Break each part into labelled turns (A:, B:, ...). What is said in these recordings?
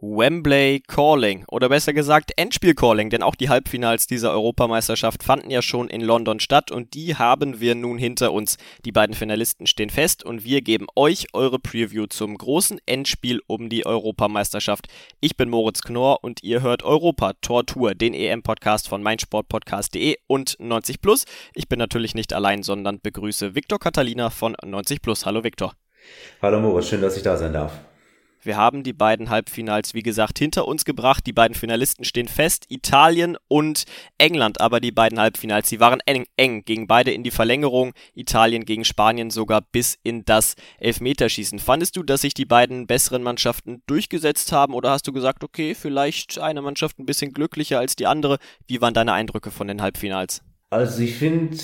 A: Wembley Calling oder besser gesagt Endspiel Calling, denn auch die Halbfinals dieser Europameisterschaft fanden ja schon in London statt und die haben wir nun hinter uns. Die beiden Finalisten stehen fest und wir geben euch eure Preview zum großen Endspiel um die Europameisterschaft. Ich bin Moritz Knorr und ihr hört Europa Tor Tour, den EM-Podcast von meinsportpodcast.de und 90 Plus. Ich bin natürlich nicht allein, sondern begrüße Viktor Catalina von 90 Plus. Hallo Viktor.
B: Hallo Moritz, schön, dass ich da sein darf.
A: Wir haben die beiden Halbfinals, wie gesagt, hinter uns gebracht. Die beiden Finalisten stehen fest, Italien und England. Aber die beiden Halbfinals, die waren eng, eng, gingen beide in die Verlängerung. Italien gegen Spanien sogar bis in das Elfmeterschießen. Fandest du, dass sich die beiden besseren Mannschaften durchgesetzt haben oder hast du gesagt, okay, vielleicht eine Mannschaft ein bisschen glücklicher als die andere? Wie waren deine Eindrücke von den Halbfinals?
B: Also ich finde,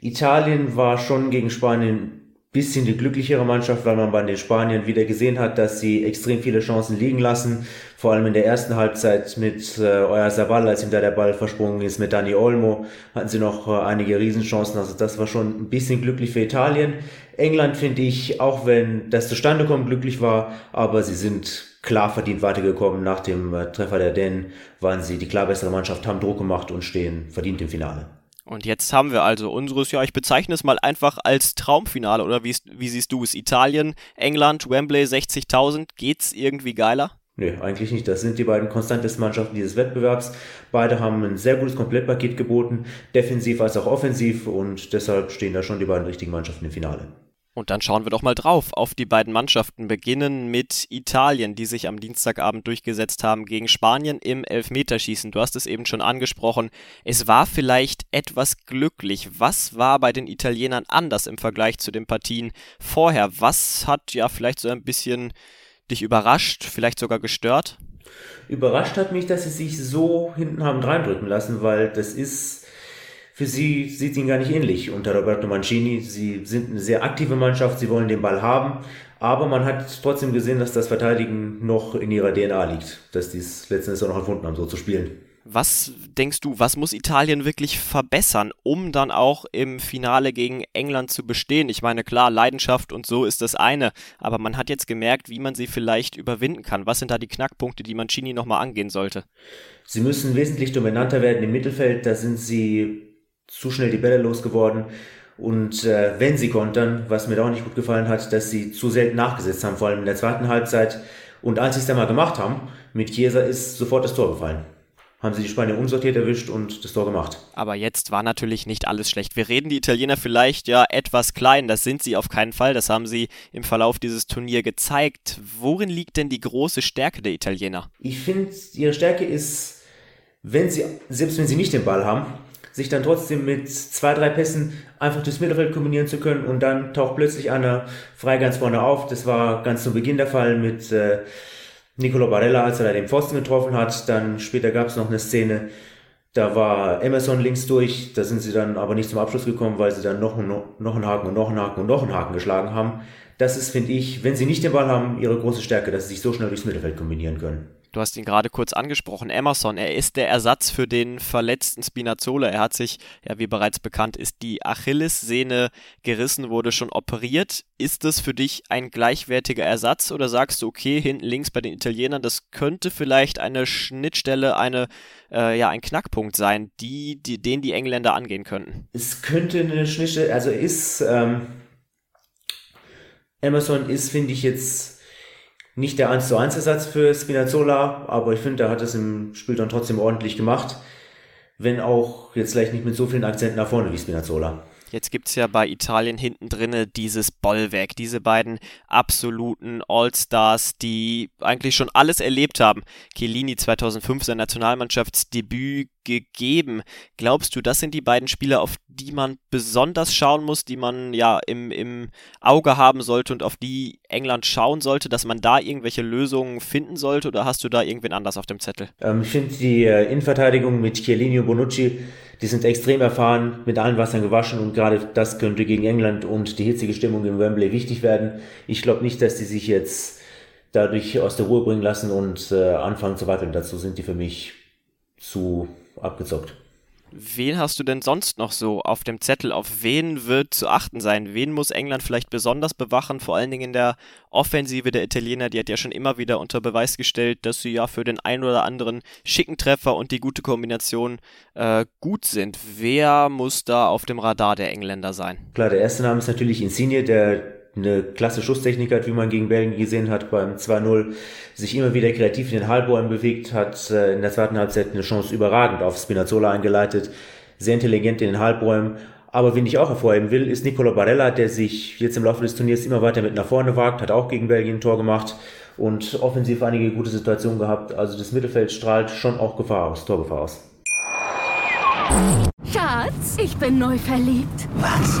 B: Italien war schon gegen Spanien bisschen die glücklichere Mannschaft, weil man bei den Spaniern wieder gesehen hat, dass sie extrem viele Chancen liegen lassen. Vor allem in der ersten Halbzeit mit äh, Euer Sabal, als ihm da der Ball versprungen ist, mit Dani Olmo, hatten sie noch äh, einige Riesenchancen. Also das war schon ein bisschen glücklich für Italien. England finde ich, auch wenn das zustande kommt, glücklich war, aber sie sind klar verdient weitergekommen. Nach dem äh, Treffer der Dänen waren sie die klar bessere Mannschaft, haben Druck gemacht und stehen verdient im Finale.
A: Und jetzt haben wir also unseres, ja, ich bezeichne es mal einfach als Traumfinale, oder wie, wie siehst du es? Italien, England, Wembley, 60.000, geht's irgendwie geiler?
B: Nö, eigentlich nicht. Das sind die beiden konstantesten Mannschaften dieses Wettbewerbs. Beide haben ein sehr gutes Komplettpaket geboten, defensiv als auch offensiv und deshalb stehen da schon die beiden richtigen Mannschaften im Finale.
A: Und dann schauen wir doch mal drauf auf die beiden Mannschaften. Beginnen mit Italien, die sich am Dienstagabend durchgesetzt haben gegen Spanien im Elfmeterschießen. Du hast es eben schon angesprochen. Es war vielleicht etwas glücklich. Was war bei den Italienern anders im Vergleich zu den Partien vorher? Was hat ja vielleicht so ein bisschen dich überrascht, vielleicht sogar gestört?
B: Überrascht hat mich, dass sie sich so hinten haben reindrücken lassen, weil das ist für sie sieht ihnen gar nicht ähnlich unter Roberto Mancini. Sie sind eine sehr aktive Mannschaft, sie wollen den Ball haben, aber man hat trotzdem gesehen, dass das Verteidigen noch in ihrer DNA liegt, dass die es letztendlich auch noch erfunden haben, so zu spielen.
A: Was denkst du, was muss Italien wirklich verbessern, um dann auch im Finale gegen England zu bestehen? Ich meine, klar, Leidenschaft und so ist das eine, aber man hat jetzt gemerkt, wie man sie vielleicht überwinden kann. Was sind da die Knackpunkte, die Mancini nochmal angehen sollte?
B: Sie müssen wesentlich dominanter werden im Mittelfeld, da sind sie zu schnell die Bälle losgeworden. Und äh, wenn sie kontern, was mir da auch nicht gut gefallen hat, dass sie zu selten nachgesetzt haben, vor allem in der zweiten Halbzeit. Und als sie es dann mal gemacht haben, mit Chiesa ist sofort das Tor gefallen. Haben sie die Spanier unsortiert erwischt und das Tor gemacht.
A: Aber jetzt war natürlich nicht alles schlecht. Wir reden die Italiener vielleicht ja etwas klein, das sind sie auf keinen Fall, das haben sie im Verlauf dieses Turnier gezeigt. Worin liegt denn die große Stärke der Italiener?
B: Ich finde, ihre Stärke ist, wenn sie, selbst wenn sie nicht den Ball haben, sich dann trotzdem mit zwei, drei Pässen einfach durchs Mittelfeld kombinieren zu können und dann taucht plötzlich einer frei ganz vorne auf. Das war ganz zu Beginn der Fall mit äh, Nicolo Barella, als er da den Pfosten getroffen hat. Dann später gab es noch eine Szene, da war Emerson links durch, da sind sie dann aber nicht zum Abschluss gekommen, weil sie dann noch, noch einen Haken und noch einen Haken und noch einen Haken geschlagen haben. Das ist, finde ich, wenn sie nicht den Ball haben, ihre große Stärke, dass sie sich so schnell durchs Mittelfeld kombinieren können.
A: Du hast ihn gerade kurz angesprochen, Emerson. Er ist der Ersatz für den verletzten Spinazzola. Er hat sich, ja, wie bereits bekannt ist, die Achillessehne gerissen, wurde schon operiert. Ist das für dich ein gleichwertiger Ersatz oder sagst du, okay, hinten links bei den Italienern, das könnte vielleicht eine Schnittstelle, eine, äh, ja, ein Knackpunkt sein, die, die, den die Engländer angehen könnten?
B: Es könnte eine Schnittstelle, also ist, ähm, Emerson ist, finde ich jetzt, nicht der 1 zu 1 Ersatz für Spinazzola, aber ich finde, er hat es im Spiel dann trotzdem ordentlich gemacht. Wenn auch jetzt vielleicht nicht mit so vielen Akzenten nach vorne wie Spinazzola.
A: Jetzt gibt es ja bei Italien hinten drinne dieses Bollwerk, diese beiden absoluten All-Stars, die eigentlich schon alles erlebt haben. Chiellini 2005 sein Nationalmannschaftsdebüt gegeben. Glaubst du, das sind die beiden Spieler, auf die man besonders schauen muss, die man ja im, im Auge haben sollte und auf die England schauen sollte, dass man da irgendwelche Lösungen finden sollte oder hast du da irgendwen anders auf dem Zettel?
B: Ähm, ich finde die äh, Innenverteidigung mit Chiellini und Bonucci, die sind extrem erfahren, mit allen Wassern gewaschen und gerade das könnte gegen England und die hitzige Stimmung im Wembley wichtig werden. Ich glaube nicht, dass die sich jetzt dadurch aus der Ruhe bringen lassen und äh, anfangen zu wackeln. Dazu sind die für mich zu abgezockt.
A: Wen hast du denn sonst noch so auf dem Zettel? Auf wen wird zu achten sein? Wen muss England vielleicht besonders bewachen? Vor allen Dingen in der Offensive der Italiener, die hat ja schon immer wieder unter Beweis gestellt, dass sie ja für den einen oder anderen schicken Treffer und die gute Kombination äh, gut sind. Wer muss da auf dem Radar der Engländer sein?
B: Klar, der erste Name ist natürlich Insigne, der eine klasse Schusstechnik hat, wie man gegen Belgien gesehen hat beim 2-0, sich immer wieder kreativ in den Halbräumen bewegt, hat äh, in der zweiten Halbzeit eine Chance überragend auf Spinazzola eingeleitet, sehr intelligent in den Halbräumen. Aber wen ich auch hervorheben will, ist Nicolo Barella, der sich jetzt im Laufe des Turniers immer weiter mit nach vorne wagt, hat auch gegen Belgien ein Tor gemacht und offensiv einige gute Situationen gehabt. Also das Mittelfeld strahlt schon auch Gefahr aus, Torgefahr aus.
C: Schatz, ich bin neu verliebt.
D: Was?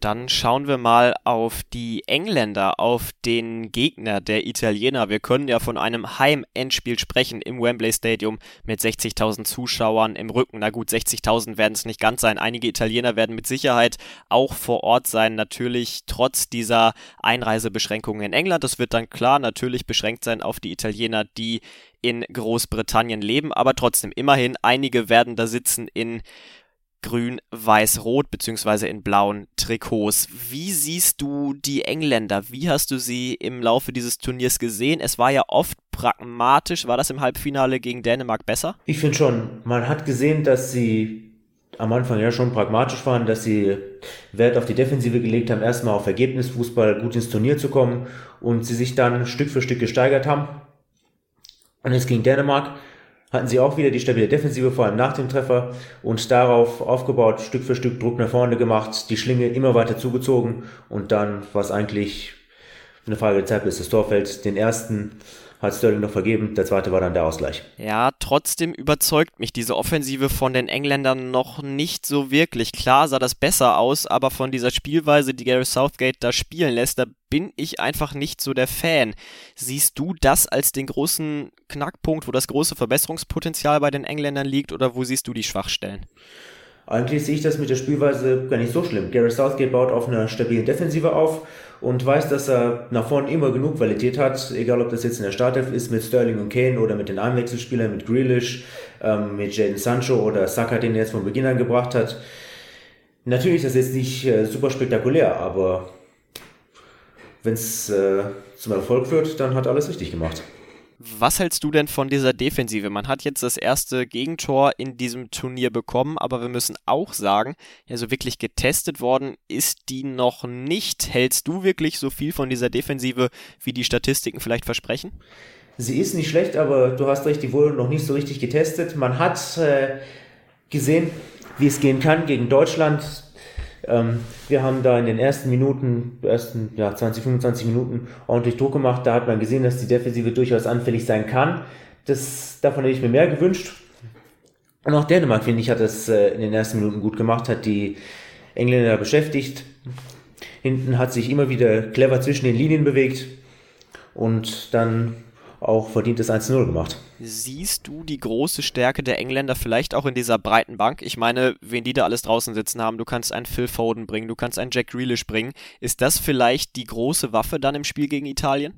A: Dann schauen wir mal auf die Engländer, auf den Gegner der Italiener. Wir können ja von einem Heim-Endspiel sprechen im Wembley Stadium mit 60.000 Zuschauern im Rücken. Na gut, 60.000 werden es nicht ganz sein. Einige Italiener werden mit Sicherheit auch vor Ort sein. Natürlich trotz dieser Einreisebeschränkungen in England. Das wird dann klar natürlich beschränkt sein auf die Italiener, die in Großbritannien leben. Aber trotzdem, immerhin, einige werden da sitzen in grün, weiß, rot beziehungsweise in blauen Trikots. Wie siehst du die Engländer? Wie hast du sie im Laufe dieses Turniers gesehen? Es war ja oft pragmatisch. War das im Halbfinale gegen Dänemark besser?
B: Ich finde schon. Man hat gesehen, dass sie am Anfang ja schon pragmatisch waren, dass sie Wert auf die Defensive gelegt haben, erstmal auf Ergebnisfußball gut ins Turnier zu kommen und sie sich dann Stück für Stück gesteigert haben. Und jetzt gegen Dänemark hatten sie auch wieder die stabile Defensive, vor allem nach dem Treffer und darauf aufgebaut, Stück für Stück Druck nach vorne gemacht, die Schlinge immer weiter zugezogen und dann war es eigentlich eine Frage der Zeit, bis das Tor fällt. Den ersten hat Sterling noch vergeben. Der zweite war dann der Ausgleich.
A: Ja, trotzdem überzeugt mich diese Offensive von den Engländern noch nicht so wirklich. Klar sah das besser aus, aber von dieser Spielweise, die Gary Southgate da spielen lässt, da bin ich einfach nicht so der Fan. Siehst du das als den großen Knackpunkt, wo das große Verbesserungspotenzial bei den Engländern liegt oder wo siehst du die Schwachstellen?
B: Eigentlich sehe ich das mit der Spielweise gar nicht so schlimm. Gary Southgate baut auf einer stabilen Defensive auf und weiß, dass er nach vorne immer genug Qualität hat, egal ob das jetzt in der Startelf ist mit Sterling und Kane oder mit den Einwechselspielern, mit Grealish, ähm, mit Jaden Sancho oder Saka, den er jetzt von Beginn an gebracht hat. Natürlich ist das jetzt nicht äh, super spektakulär, aber wenn es äh, zum Erfolg führt, dann hat alles richtig gemacht.
A: Was hältst du denn von dieser Defensive? Man hat jetzt das erste Gegentor in diesem Turnier bekommen, aber wir müssen auch sagen, ja, so wirklich getestet worden ist die noch nicht. Hältst du wirklich so viel von dieser Defensive, wie die Statistiken vielleicht versprechen?
B: Sie ist nicht schlecht, aber du hast recht, die wurde noch nicht so richtig getestet. Man hat äh, gesehen, wie es gehen kann gegen Deutschland ähm, wir haben da in den ersten Minuten, ersten ja, 20, 25 Minuten ordentlich Druck gemacht. Da hat man gesehen, dass die Defensive durchaus anfällig sein kann. Das, davon hätte ich mir mehr gewünscht. Und auch Dänemark, finde ich, hat das äh, in den ersten Minuten gut gemacht, hat die Engländer beschäftigt. Hinten hat sich immer wieder clever zwischen den Linien bewegt und dann auch verdientes 1-0 gemacht.
A: Siehst du die große Stärke der Engländer vielleicht auch in dieser breiten Bank? Ich meine, wen die da alles draußen sitzen haben, du kannst einen Phil Foden bringen, du kannst einen Jack Grealish bringen. Ist das vielleicht die große Waffe dann im Spiel gegen Italien?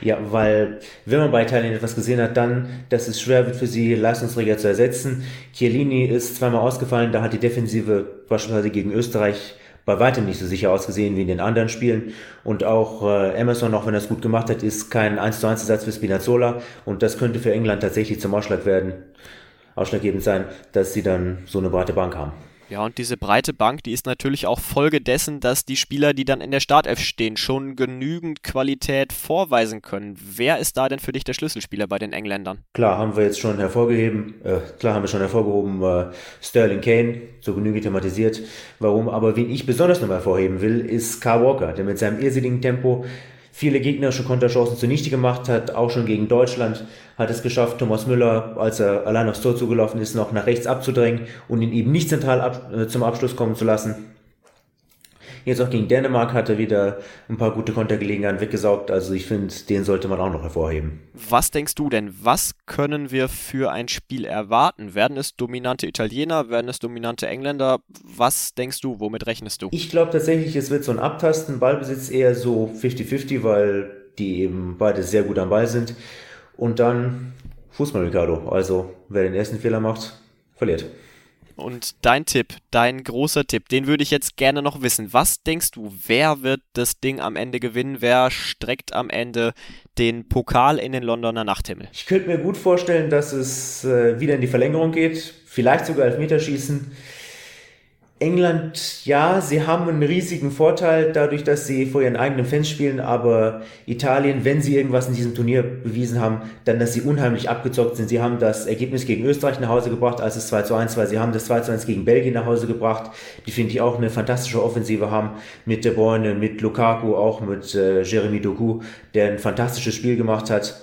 B: Ja, weil wenn man bei Italien etwas gesehen hat, dann, dass es schwer wird für sie, Leistungsträger zu ersetzen. Chiellini ist zweimal ausgefallen, da hat die Defensive beispielsweise gegen Österreich bei weitem nicht so sicher ausgesehen wie in den anderen Spielen. Und auch äh, Emerson, auch wenn er es gut gemacht hat, ist kein 1 zu 1 Ersatz für Spinazzola. Und das könnte für England tatsächlich zum Ausschlag werden, ausschlaggebend sein, dass sie dann so eine breite Bank haben.
A: Ja, und diese breite Bank, die ist natürlich auch Folge dessen, dass die Spieler, die dann in der Startelf stehen, schon genügend Qualität vorweisen können. Wer ist da denn für dich der Schlüsselspieler bei den Engländern?
B: Klar, haben wir jetzt schon hervorgeheben, äh, klar haben wir schon hervorgehoben, äh, Sterling Kane, so genügend thematisiert. Warum? Aber wen ich besonders noch hervorheben will, ist Carl Walker, der mit seinem irrsinnigen Tempo viele gegnerische Konterchancen zunichte gemacht hat, auch schon gegen Deutschland hat es geschafft, Thomas Müller, als er allein aufs Tor zugelaufen ist, noch nach rechts abzudrängen und ihn eben nicht zentral ab, äh, zum Abschluss kommen zu lassen. Jetzt auch gegen Dänemark hat er wieder ein paar gute Kontergelegenheiten weggesaugt. Also ich finde, den sollte man auch noch hervorheben.
A: Was denkst du denn? Was können wir für ein Spiel erwarten? Werden es dominante Italiener? Werden es dominante Engländer? Was denkst du? Womit rechnest du?
B: Ich glaube tatsächlich, es wird so ein Abtasten. Ballbesitz eher so 50-50, weil die eben beide sehr gut am Ball sind. Und dann Fußball, Ricardo. Also wer den ersten Fehler macht, verliert.
A: Und dein Tipp, dein großer Tipp, den würde ich jetzt gerne noch wissen. Was denkst du, wer wird das Ding am Ende gewinnen? Wer streckt am Ende den Pokal in den Londoner Nachthimmel?
B: Ich könnte mir gut vorstellen, dass es äh, wieder in die Verlängerung geht. Vielleicht sogar Elfmeterschießen. England, ja, sie haben einen riesigen Vorteil dadurch, dass sie vor ihren eigenen Fans spielen, aber Italien, wenn sie irgendwas in diesem Turnier bewiesen haben, dann, dass sie unheimlich abgezockt sind. Sie haben das Ergebnis gegen Österreich nach Hause gebracht, als es 2 zu 1 war. Sie haben das 2 zu 1 gegen Belgien nach Hause gebracht, die finde ich auch eine fantastische Offensive haben, mit De Bruyne, mit Lukaku, auch mit äh, Jeremy Doku, der ein fantastisches Spiel gemacht hat.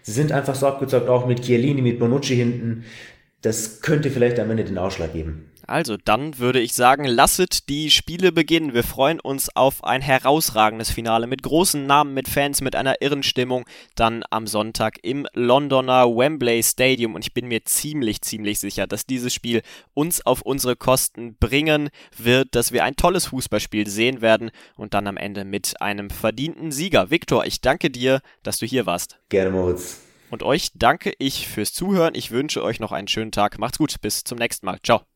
B: Sie sind einfach so abgezockt, auch mit Chiellini, mit Bonucci hinten. Das könnte vielleicht am Ende den Ausschlag geben.
A: Also dann würde ich sagen, lasset die Spiele beginnen. Wir freuen uns auf ein herausragendes Finale mit großen Namen, mit Fans, mit einer irren Stimmung. Dann am Sonntag im Londoner Wembley Stadium. Und ich bin mir ziemlich, ziemlich sicher, dass dieses Spiel uns auf unsere Kosten bringen wird, dass wir ein tolles Fußballspiel sehen werden und dann am Ende mit einem verdienten Sieger. Viktor, ich danke dir, dass du hier warst.
B: Gerne, Moritz.
A: Und euch danke ich fürs Zuhören. Ich wünsche euch noch einen schönen Tag. Macht's gut. Bis zum nächsten Mal. Ciao.